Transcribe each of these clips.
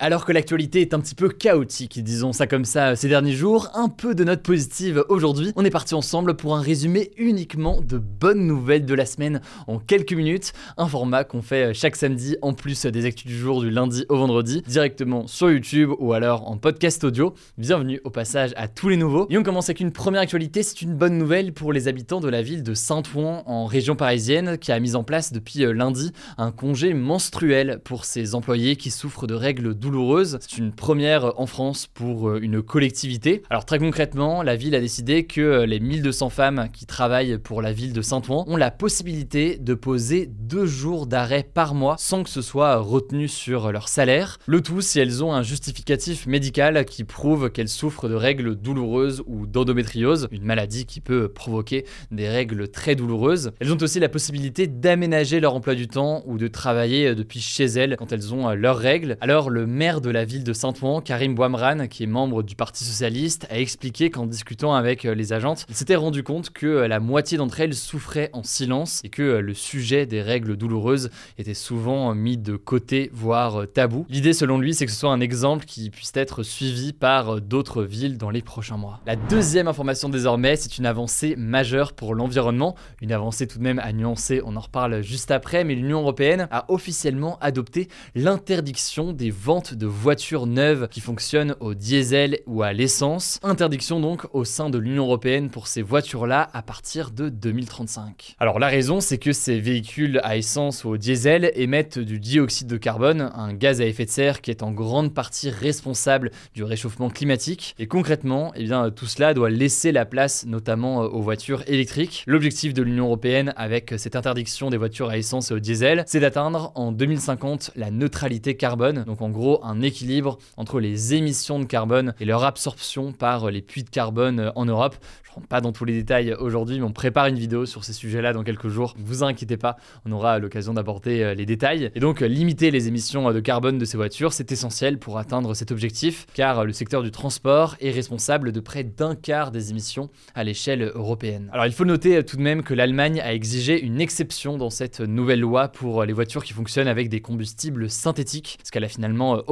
Alors que l'actualité est un petit peu chaotique, disons ça comme ça, ces derniers jours, un peu de notes positives aujourd'hui. On est parti ensemble pour un résumé uniquement de bonnes nouvelles de la semaine en quelques minutes. Un format qu'on fait chaque samedi en plus des actus du jour du lundi au vendredi, directement sur YouTube ou alors en podcast audio. Bienvenue au passage à tous les nouveaux. Et on commence avec une première actualité, c'est une bonne nouvelle pour les habitants de la ville de Saint-Ouen en région parisienne qui a mis en place depuis lundi un congé menstruel pour ses employés qui souffrent de règles C'est une première en France pour euh, une collectivité. Alors très concrètement, la ville a décidé que euh, les 1200 femmes qui travaillent pour la ville de Saint-Ouen ont la possibilité de poser deux jours d'arrêt par mois sans que ce soit retenu sur leur salaire. Le tout si elles ont un justificatif médical qui prouve qu'elles souffrent de règles douloureuses ou d'endométriose, une maladie qui peut provoquer des règles très douloureuses. Elles ont aussi la possibilité d'aménager leur emploi du temps ou de travailler depuis chez elles quand elles ont leurs règles. Alors le maire de la ville de Saint-Ouen, Karim Bouamran, qui est membre du Parti Socialiste, a expliqué qu'en discutant avec euh, les agentes, il s'était rendu compte que euh, la moitié d'entre elles souffraient en silence et que euh, le sujet des règles douloureuses était souvent mis de côté, voire tabou. L'idée selon lui, c'est que ce soit un exemple qui puisse être suivi par d'autres villes dans les prochains mois. La deuxième information désormais, c'est une avancée majeure pour l'environnement, une avancée tout de même à nuancer, on en reparle juste après, mais l'Union européenne a officiellement adopté l'interdiction des ventes de voitures neuves qui fonctionnent au diesel ou à l'essence. Interdiction donc au sein de l'Union européenne pour ces voitures-là à partir de 2035. Alors la raison, c'est que ces véhicules à essence ou au diesel émettent du dioxyde de carbone, un gaz à effet de serre qui est en grande partie responsable du réchauffement climatique. Et concrètement, eh bien, tout cela doit laisser la place notamment aux voitures électriques. L'objectif de l'Union européenne avec cette interdiction des voitures à essence et au diesel, c'est d'atteindre en 2050 la neutralité carbone. Donc en gros, un équilibre entre les émissions de carbone et leur absorption par les puits de carbone euh, en Europe. Je ne rentre pas dans tous les détails aujourd'hui, mais on prépare une vidéo sur ces sujets-là dans quelques jours. Ne vous inquiétez pas, on aura l'occasion d'aborder euh, les détails. Et donc, limiter les émissions de carbone de ces voitures, c'est essentiel pour atteindre cet objectif, car le secteur du transport est responsable de près d'un quart des émissions à l'échelle européenne. Alors, il faut noter euh, tout de même que l'Allemagne a exigé une exception dans cette nouvelle loi pour les voitures qui fonctionnent avec des combustibles synthétiques, ce qu'elle a finalement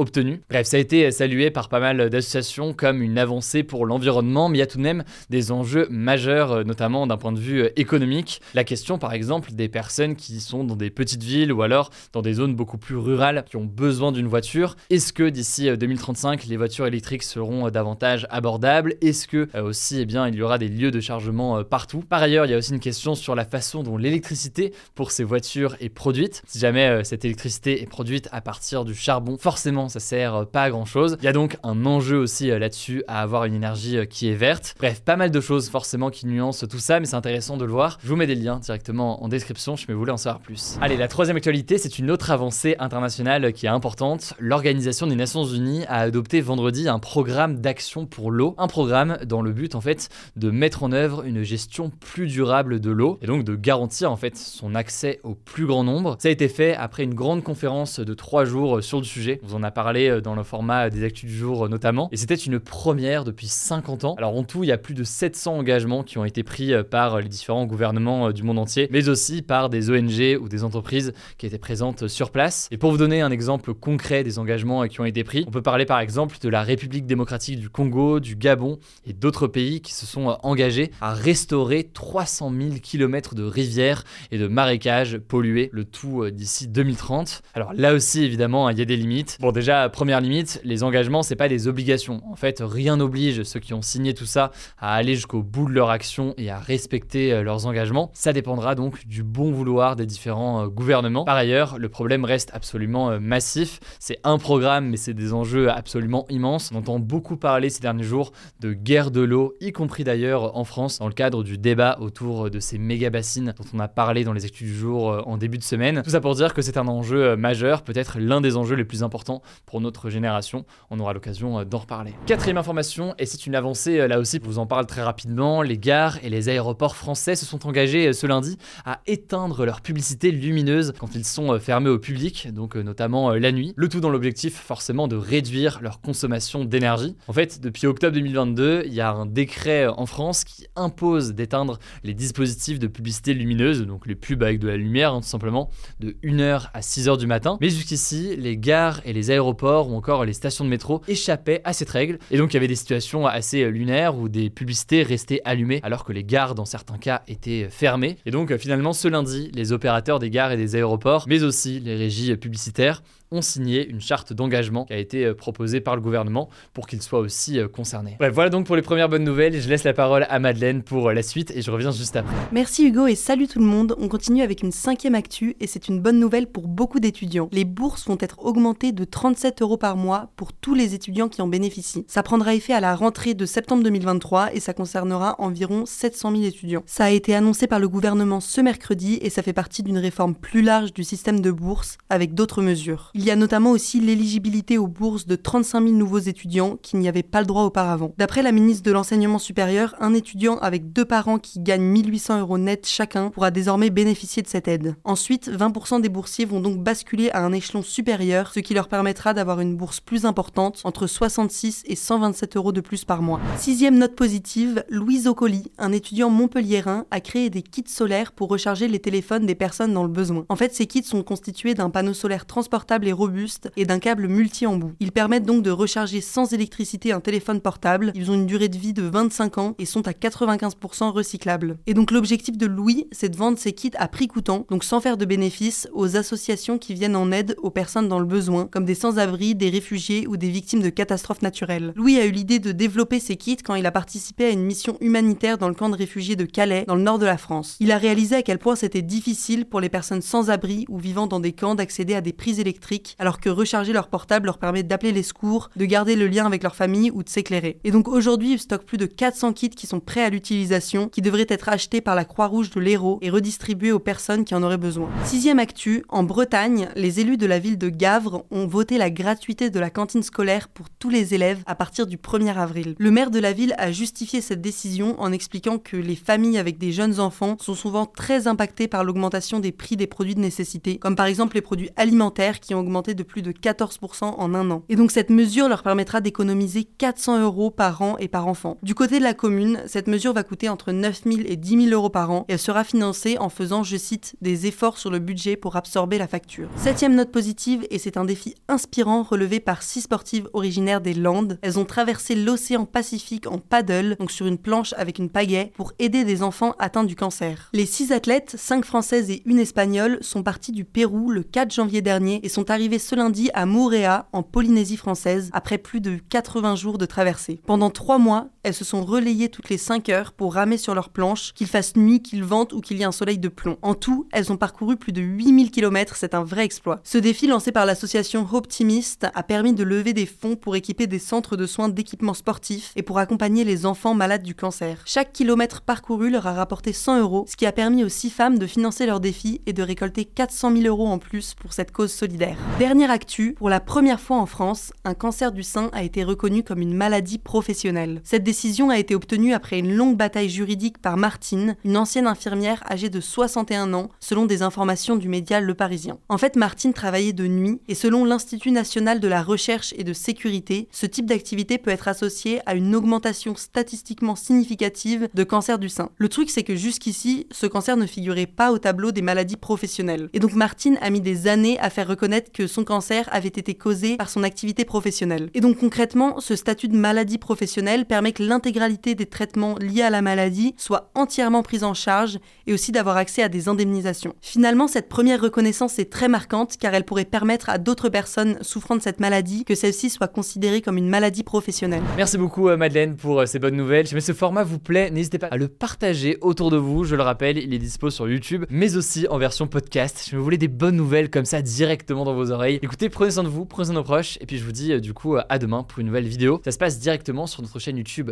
Bref, ça a été salué par pas mal d'associations comme une avancée pour l'environnement, mais il y a tout de même des enjeux majeurs, euh, notamment d'un point de vue euh, économique. La question, par exemple, des personnes qui sont dans des petites villes ou alors dans des zones beaucoup plus rurales qui ont besoin d'une voiture. Est-ce que d'ici 2035, euh, les voitures électriques seront davantage abordables? Est-ce que aussi, eh bien, il y aura des lieux de chargement partout? Par ailleurs, il y a aussi une question sur la façon dont l'électricité pour ces voitures est produite. Si jamais cette électricité est produite à partir du charbon, forcément ça sert pas à grand chose. Il y a donc un enjeu aussi euh, là-dessus à avoir une énergie euh, qui est verte. Bref, pas mal de choses forcément qui nuancent tout ça, mais c'est intéressant de le voir. Je vous mets des liens directement en description, je me voulais en savoir plus. Allez, la troisième actualité, c'est une autre avancée internationale qui est importante. L'Organisation des Nations Unies a adopté vendredi un programme d'action pour l'eau, un programme dans le but en fait de mettre en œuvre une gestion plus durable de l'eau et donc de garantir en fait son accès au plus grand nombre. Ça a été fait après une grande conférence de trois jours sur le sujet. Vous en a parlé euh, dans le format des actus du jour euh, notamment. Et c'était une première depuis 50 ans. Alors en tout, il y a plus de 700 engagements qui ont été pris euh, par les différents gouvernements du monde entier, mais aussi par des ONG ou des entreprises qui étaient présentes sur place. Et pour vous donner un exemple concret des engagements qui ont été pris, on peut parler par exemple de la République démocratique du Congo, du Gabon et d'autres pays qui se sont engagés à restaurer 300 000 km de rivières et de marécages pollués, le tout d'ici 2030. Alors là aussi, évidemment, il y a des limites. Déjà, première limite, les engagements, c'est pas des obligations. En fait, rien n'oblige ceux qui ont signé tout ça à aller jusqu'au bout de leur action et à respecter euh, leurs engagements. Ça dépendra donc du bon vouloir des différents euh, gouvernements. Par ailleurs, le problème reste absolument euh, massif. C'est un programme, mais c'est des enjeux absolument immenses. On entend beaucoup parler ces derniers jours de guerre de l'eau, y compris d'ailleurs en France, dans le cadre du débat autour de ces méga bassines dont on a parlé dans les études du jour en début de semaine. Tout ça pour dire que c'est un enjeu majeur, peut-être l'un des enjeux les plus importants pour notre génération. On aura l'occasion euh, d'en reparler. Quatrième information, et c'est une avancée euh, là aussi, je vous en parle très rapidement, les gares et les aéroports français se sont engagés euh, ce lundi à éteindre leur publicité lumineuse quand ils sont fermés au public, donc notamment la nuit. Le tout dans l'objectif forcément de réduire leur consommation d'énergie. En fait, depuis octobre 2022, il y a un décret en France qui impose d'éteindre les dispositifs de publicité lumineuse, donc les pubs avec de la lumière hein, tout simplement, de 1h à 6h du matin. Mais jusqu'ici, les gares et les aéroports ou encore les stations de métro échappaient à cette règle. Et donc il y avait des situations assez lunaires où des publicités restaient allumées alors que les gares dans certains cas étaient fermées. Et donc finalement ce lundi, les opérateurs des gares et des aéroports, mais aussi les régies publicitaires, ont signé une charte d'engagement qui a été euh, proposée par le gouvernement pour qu'ils soient aussi euh, concernés. Voilà donc pour les premières bonnes nouvelles. Je laisse la parole à Madeleine pour euh, la suite et je reviens juste après. Merci Hugo et salut tout le monde. On continue avec une cinquième actu et c'est une bonne nouvelle pour beaucoup d'étudiants. Les bourses vont être augmentées de 37 euros par mois pour tous les étudiants qui en bénéficient. Ça prendra effet à la rentrée de septembre 2023 et ça concernera environ 700 000 étudiants. Ça a été annoncé par le gouvernement ce mercredi et ça fait partie d'une réforme plus large du système de bourse avec d'autres mesures. Il y a notamment aussi l'éligibilité aux bourses de 35 000 nouveaux étudiants qui n'y avaient pas le droit auparavant. D'après la ministre de l'Enseignement supérieur, un étudiant avec deux parents qui gagnent 1800 euros net chacun pourra désormais bénéficier de cette aide. Ensuite, 20% des boursiers vont donc basculer à un échelon supérieur, ce qui leur permettra d'avoir une bourse plus importante, entre 66 et 127 euros de plus par mois. Sixième note positive, Louise Ocoli, un étudiant montpelliérain, a créé des kits solaires pour recharger les téléphones des personnes dans le besoin. En fait, ces kits sont constitués d'un panneau solaire transportable et robuste et d'un câble multi-embout. Ils permettent donc de recharger sans électricité un téléphone portable. Ils ont une durée de vie de 25 ans et sont à 95% recyclables. Et donc l'objectif de Louis, c'est de vendre ces kits à prix coûtant, donc sans faire de bénéfices, aux associations qui viennent en aide aux personnes dans le besoin, comme des sans-abri, des réfugiés ou des victimes de catastrophes naturelles. Louis a eu l'idée de développer ces kits quand il a participé à une mission humanitaire dans le camp de réfugiés de Calais, dans le nord de la France. Il a réalisé à quel point c'était difficile pour les personnes sans abri ou vivant dans des camps d'accéder à des prises électriques alors que recharger leur portable leur permet d'appeler les secours, de garder le lien avec leur famille ou de s'éclairer. Et donc aujourd'hui, ils stockent plus de 400 kits qui sont prêts à l'utilisation, qui devraient être achetés par la Croix-Rouge de l'Hérault et redistribués aux personnes qui en auraient besoin. Sixième actu, en Bretagne, les élus de la ville de Gavre ont voté la gratuité de la cantine scolaire pour tous les élèves à partir du 1er avril. Le maire de la ville a justifié cette décision en expliquant que les familles avec des jeunes enfants sont souvent très impactées par l'augmentation des prix des produits de nécessité, comme par exemple les produits alimentaires qui ont augmenté de plus de 14% en un an. Et donc cette mesure leur permettra d'économiser 400 euros par an et par enfant. Du côté de la commune, cette mesure va coûter entre 9 000 et 10 000 euros par an et elle sera financée en faisant, je cite, des efforts sur le budget pour absorber la facture. Septième note positive, et c'est un défi inspirant relevé par six sportives originaires des Landes. Elles ont traversé l'océan Pacifique en paddle, donc sur une planche avec une pagaie, pour aider des enfants atteints du cancer. Les six athlètes, cinq françaises et une espagnole, sont partis du Pérou le 4 janvier dernier et sont arrivés ce lundi à Moorea, en Polynésie française, après plus de 80 jours de traversée. Pendant trois mois, elles se sont relayées toutes les 5 heures pour ramer sur leur planche, qu'il fasse nuit, qu'il vente ou qu'il y ait un soleil de plomb. En tout, elles ont parcouru plus de 8000 km, c'est un vrai exploit. Ce défi lancé par l'association Optimist a permis de lever des fonds pour équiper des centres de soins d'équipements sportifs et pour accompagner les enfants malades du cancer. Chaque kilomètre parcouru leur a rapporté 100 euros, ce qui a permis aux six femmes de financer leur défi et de récolter 400 000 euros en plus pour cette cause solidaire. Dernière actu, pour la première fois en France, un cancer du sein a été reconnu comme une maladie professionnelle. Décision a été obtenue après une longue bataille juridique par Martine, une ancienne infirmière âgée de 61 ans, selon des informations du média Le Parisien. En fait, Martine travaillait de nuit et selon l'Institut national de la recherche et de sécurité, ce type d'activité peut être associé à une augmentation statistiquement significative de cancer du sein. Le truc, c'est que jusqu'ici, ce cancer ne figurait pas au tableau des maladies professionnelles. Et donc Martine a mis des années à faire reconnaître que son cancer avait été causé par son activité professionnelle. Et donc concrètement, ce statut de maladie professionnelle permet que l'intégralité des traitements liés à la maladie soit entièrement prise en charge et aussi d'avoir accès à des indemnisations. Finalement, cette première reconnaissance est très marquante car elle pourrait permettre à d'autres personnes souffrant de cette maladie que celle-ci soit considérée comme une maladie professionnelle. Merci beaucoup euh, Madeleine pour euh, ces bonnes nouvelles. Si ce format vous plaît, n'hésitez pas à le partager autour de vous. Je le rappelle, il est dispo sur YouTube, mais aussi en version podcast. Si vous voulez des bonnes nouvelles comme ça directement dans vos oreilles, écoutez, prenez soin de vous, prenez soin de nos proches, et puis je vous dis euh, du coup à demain pour une nouvelle vidéo. Ça se passe directement sur notre chaîne YouTube